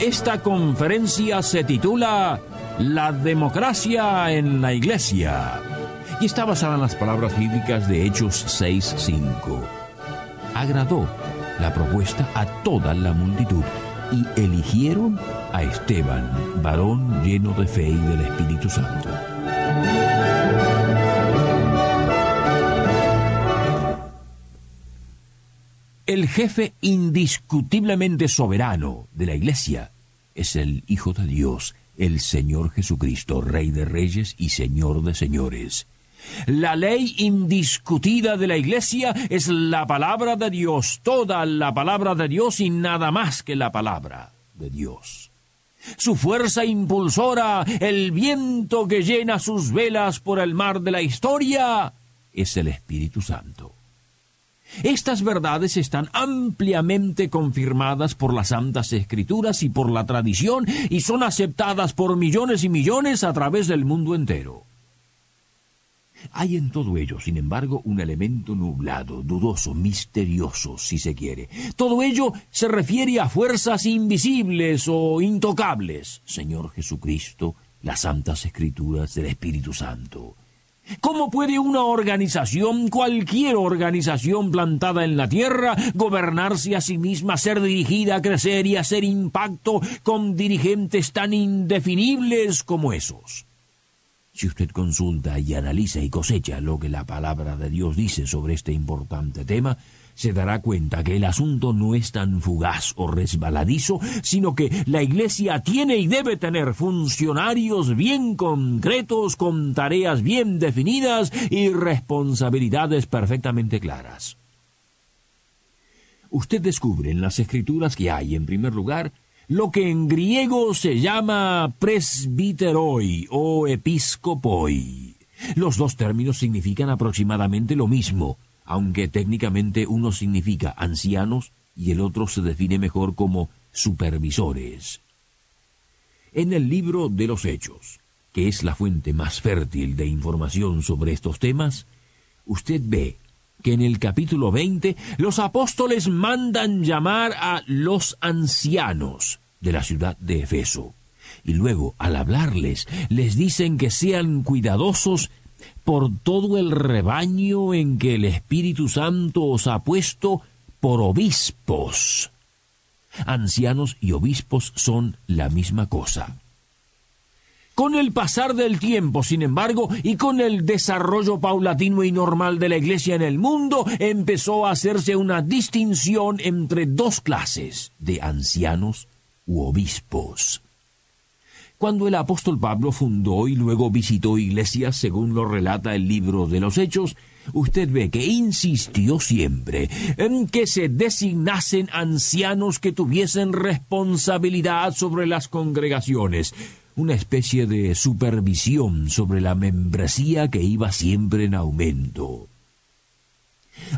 Esta conferencia se titula La democracia en la Iglesia y está basada en las palabras bíblicas de Hechos 6:5. Agradó la propuesta a toda la multitud y eligieron a Esteban, varón lleno de fe y del Espíritu Santo. El jefe indiscutiblemente soberano de la Iglesia es el Hijo de Dios, el Señor Jesucristo, Rey de Reyes y Señor de Señores. La ley indiscutida de la Iglesia es la palabra de Dios, toda la palabra de Dios y nada más que la palabra de Dios. Su fuerza impulsora, el viento que llena sus velas por el mar de la historia, es el Espíritu Santo. Estas verdades están ampliamente confirmadas por las Santas Escrituras y por la tradición y son aceptadas por millones y millones a través del mundo entero. Hay en todo ello, sin embargo, un elemento nublado, dudoso, misterioso, si se quiere. Todo ello se refiere a fuerzas invisibles o intocables. Señor Jesucristo, las Santas Escrituras del Espíritu Santo. ¿Cómo puede una organización, cualquier organización plantada en la Tierra, gobernarse a sí misma, ser dirigida, crecer y hacer impacto con dirigentes tan indefinibles como esos? Si usted consulta y analiza y cosecha lo que la palabra de Dios dice sobre este importante tema, se dará cuenta que el asunto no es tan fugaz o resbaladizo, sino que la Iglesia tiene y debe tener funcionarios bien concretos, con tareas bien definidas y responsabilidades perfectamente claras. Usted descubre en las escrituras que hay, en primer lugar, lo que en griego se llama presbiteroi o episcopoi. Los dos términos significan aproximadamente lo mismo, aunque técnicamente uno significa ancianos y el otro se define mejor como supervisores. En el libro de los Hechos, que es la fuente más fértil de información sobre estos temas, usted ve que en el capítulo 20 los apóstoles mandan llamar a los ancianos de la ciudad de Efeso. Y luego, al hablarles, les dicen que sean cuidadosos por todo el rebaño en que el Espíritu Santo os ha puesto por obispos. Ancianos y obispos son la misma cosa. Con el pasar del tiempo, sin embargo, y con el desarrollo paulatino y normal de la Iglesia en el mundo, empezó a hacerse una distinción entre dos clases de ancianos u obispos. Cuando el apóstol Pablo fundó y luego visitó iglesias, según lo relata el libro de los Hechos, usted ve que insistió siempre en que se designasen ancianos que tuviesen responsabilidad sobre las congregaciones, una especie de supervisión sobre la membresía que iba siempre en aumento.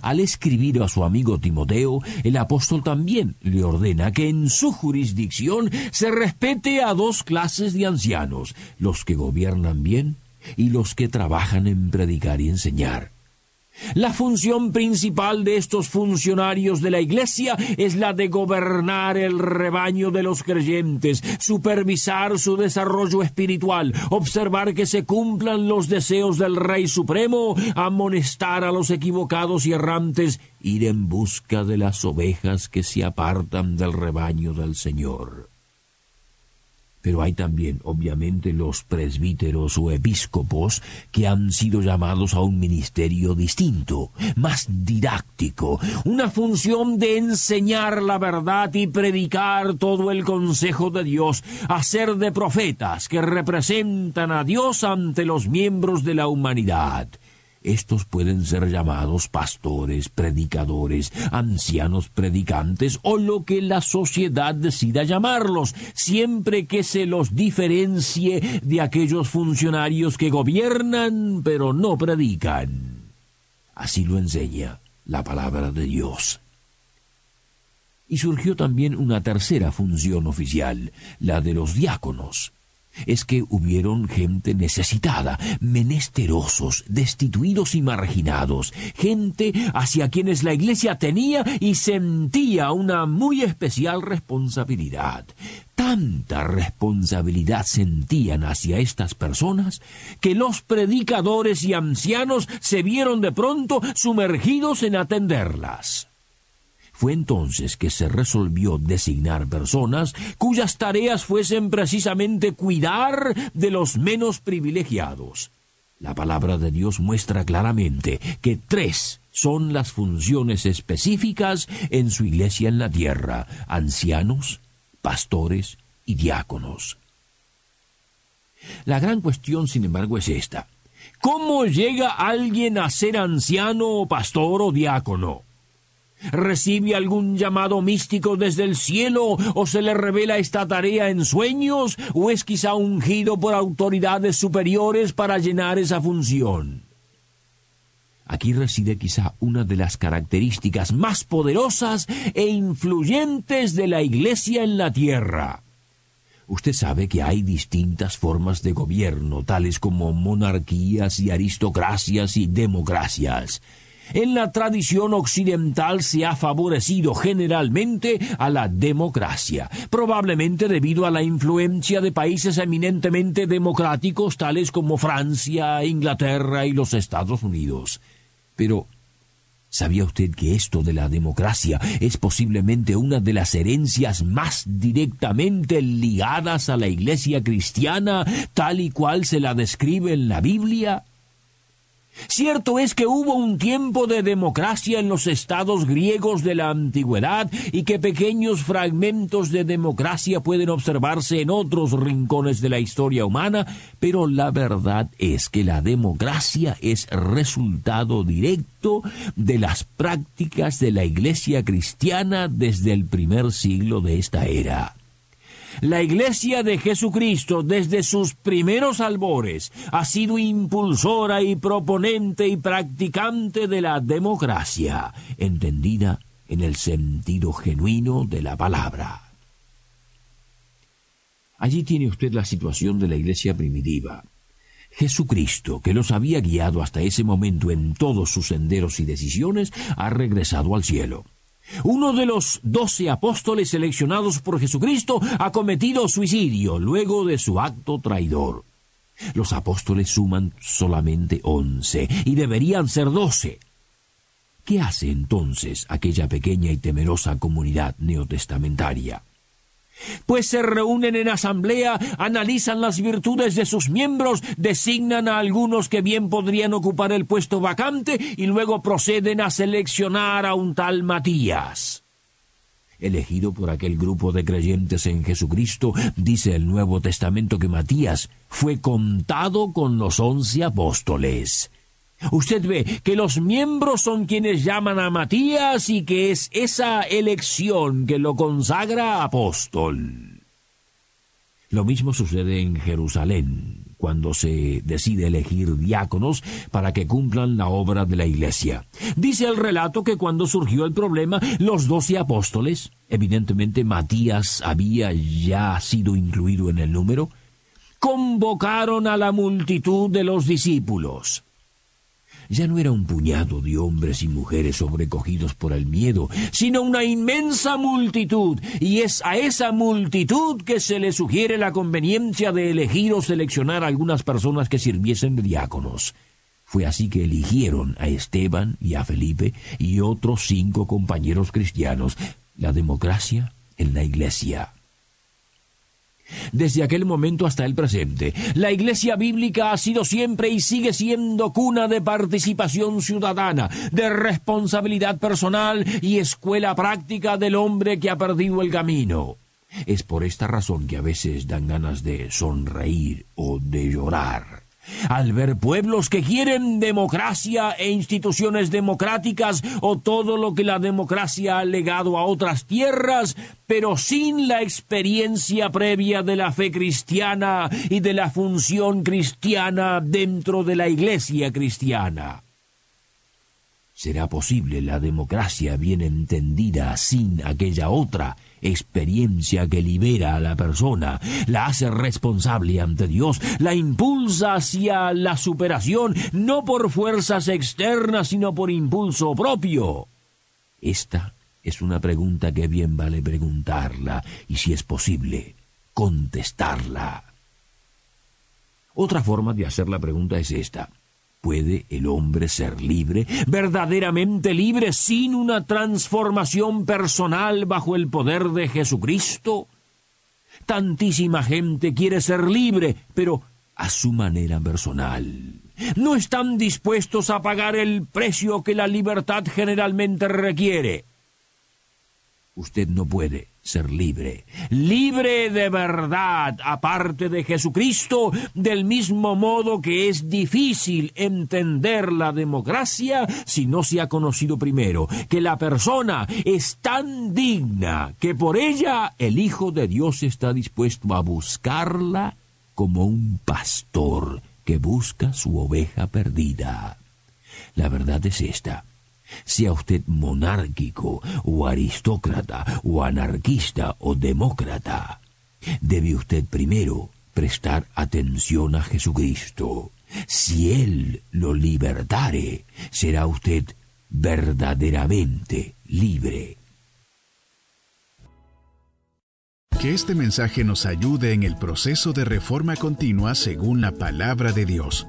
Al escribir a su amigo Timoteo, el apóstol también le ordena que en su jurisdicción se respete a dos clases de ancianos, los que gobiernan bien y los que trabajan en predicar y enseñar. La función principal de estos funcionarios de la Iglesia es la de gobernar el rebaño de los creyentes, supervisar su desarrollo espiritual, observar que se cumplan los deseos del Rey Supremo, amonestar a los equivocados y errantes, ir en busca de las ovejas que se apartan del rebaño del Señor. Pero hay también, obviamente, los presbíteros o episcopos que han sido llamados a un ministerio distinto, más didáctico, una función de enseñar la verdad y predicar todo el consejo de Dios, hacer de profetas que representan a Dios ante los miembros de la humanidad. Estos pueden ser llamados pastores, predicadores, ancianos predicantes o lo que la sociedad decida llamarlos, siempre que se los diferencie de aquellos funcionarios que gobiernan pero no predican. Así lo enseña la palabra de Dios. Y surgió también una tercera función oficial, la de los diáconos es que hubieron gente necesitada, menesterosos, destituidos y marginados, gente hacia quienes la Iglesia tenía y sentía una muy especial responsabilidad. Tanta responsabilidad sentían hacia estas personas que los predicadores y ancianos se vieron de pronto sumergidos en atenderlas. Fue entonces que se resolvió designar personas cuyas tareas fuesen precisamente cuidar de los menos privilegiados. La palabra de Dios muestra claramente que tres son las funciones específicas en su iglesia en la tierra, ancianos, pastores y diáconos. La gran cuestión, sin embargo, es esta. ¿Cómo llega alguien a ser anciano, pastor o diácono? ¿Recibe algún llamado místico desde el cielo o se le revela esta tarea en sueños o es quizá ungido por autoridades superiores para llenar esa función? Aquí reside quizá una de las características más poderosas e influyentes de la Iglesia en la tierra. Usted sabe que hay distintas formas de gobierno, tales como monarquías y aristocracias y democracias. En la tradición occidental se ha favorecido generalmente a la democracia, probablemente debido a la influencia de países eminentemente democráticos tales como Francia, Inglaterra y los Estados Unidos. Pero, ¿sabía usted que esto de la democracia es posiblemente una de las herencias más directamente ligadas a la Iglesia cristiana, tal y cual se la describe en la Biblia? Cierto es que hubo un tiempo de democracia en los estados griegos de la antigüedad y que pequeños fragmentos de democracia pueden observarse en otros rincones de la historia humana, pero la verdad es que la democracia es resultado directo de las prácticas de la Iglesia cristiana desde el primer siglo de esta era. La Iglesia de Jesucristo desde sus primeros albores ha sido impulsora y proponente y practicante de la democracia, entendida en el sentido genuino de la palabra. Allí tiene usted la situación de la Iglesia primitiva. Jesucristo, que los había guiado hasta ese momento en todos sus senderos y decisiones, ha regresado al cielo. Uno de los doce apóstoles seleccionados por Jesucristo ha cometido suicidio luego de su acto traidor. Los apóstoles suman solamente once y deberían ser doce. ¿Qué hace entonces aquella pequeña y temerosa comunidad neotestamentaria? Pues se reúnen en asamblea, analizan las virtudes de sus miembros, designan a algunos que bien podrían ocupar el puesto vacante y luego proceden a seleccionar a un tal Matías. Elegido por aquel grupo de creyentes en Jesucristo, dice el Nuevo Testamento que Matías fue contado con los once apóstoles. Usted ve que los miembros son quienes llaman a Matías y que es esa elección que lo consagra apóstol. Lo mismo sucede en Jerusalén, cuando se decide elegir diáconos para que cumplan la obra de la iglesia. Dice el relato que cuando surgió el problema, los doce apóstoles, evidentemente Matías había ya sido incluido en el número, convocaron a la multitud de los discípulos ya no era un puñado de hombres y mujeres sobrecogidos por el miedo, sino una inmensa multitud, y es a esa multitud que se le sugiere la conveniencia de elegir o seleccionar a algunas personas que sirviesen de diáconos. Fue así que eligieron a Esteban y a Felipe y otros cinco compañeros cristianos, la democracia en la iglesia desde aquel momento hasta el presente. La Iglesia Bíblica ha sido siempre y sigue siendo cuna de participación ciudadana, de responsabilidad personal y escuela práctica del hombre que ha perdido el camino. Es por esta razón que a veces dan ganas de sonreír o de llorar. Al ver pueblos que quieren democracia e instituciones democráticas o todo lo que la democracia ha legado a otras tierras, pero sin la experiencia previa de la fe cristiana y de la función cristiana dentro de la iglesia cristiana. ¿Será posible la democracia bien entendida sin aquella otra experiencia que libera a la persona, la hace responsable ante Dios, la impulsa hacia la superación, no por fuerzas externas, sino por impulso propio? Esta es una pregunta que bien vale preguntarla y, si es posible, contestarla. Otra forma de hacer la pregunta es esta. ¿Puede el hombre ser libre, verdaderamente libre, sin una transformación personal bajo el poder de Jesucristo? Tantísima gente quiere ser libre, pero a su manera personal. No están dispuestos a pagar el precio que la libertad generalmente requiere. Usted no puede ser libre, libre de verdad, aparte de Jesucristo, del mismo modo que es difícil entender la democracia si no se ha conocido primero que la persona es tan digna que por ella el Hijo de Dios está dispuesto a buscarla como un pastor que busca su oveja perdida. La verdad es esta sea usted monárquico o aristócrata o anarquista o demócrata, debe usted primero prestar atención a Jesucristo. Si Él lo libertare, será usted verdaderamente libre. Que este mensaje nos ayude en el proceso de reforma continua según la palabra de Dios.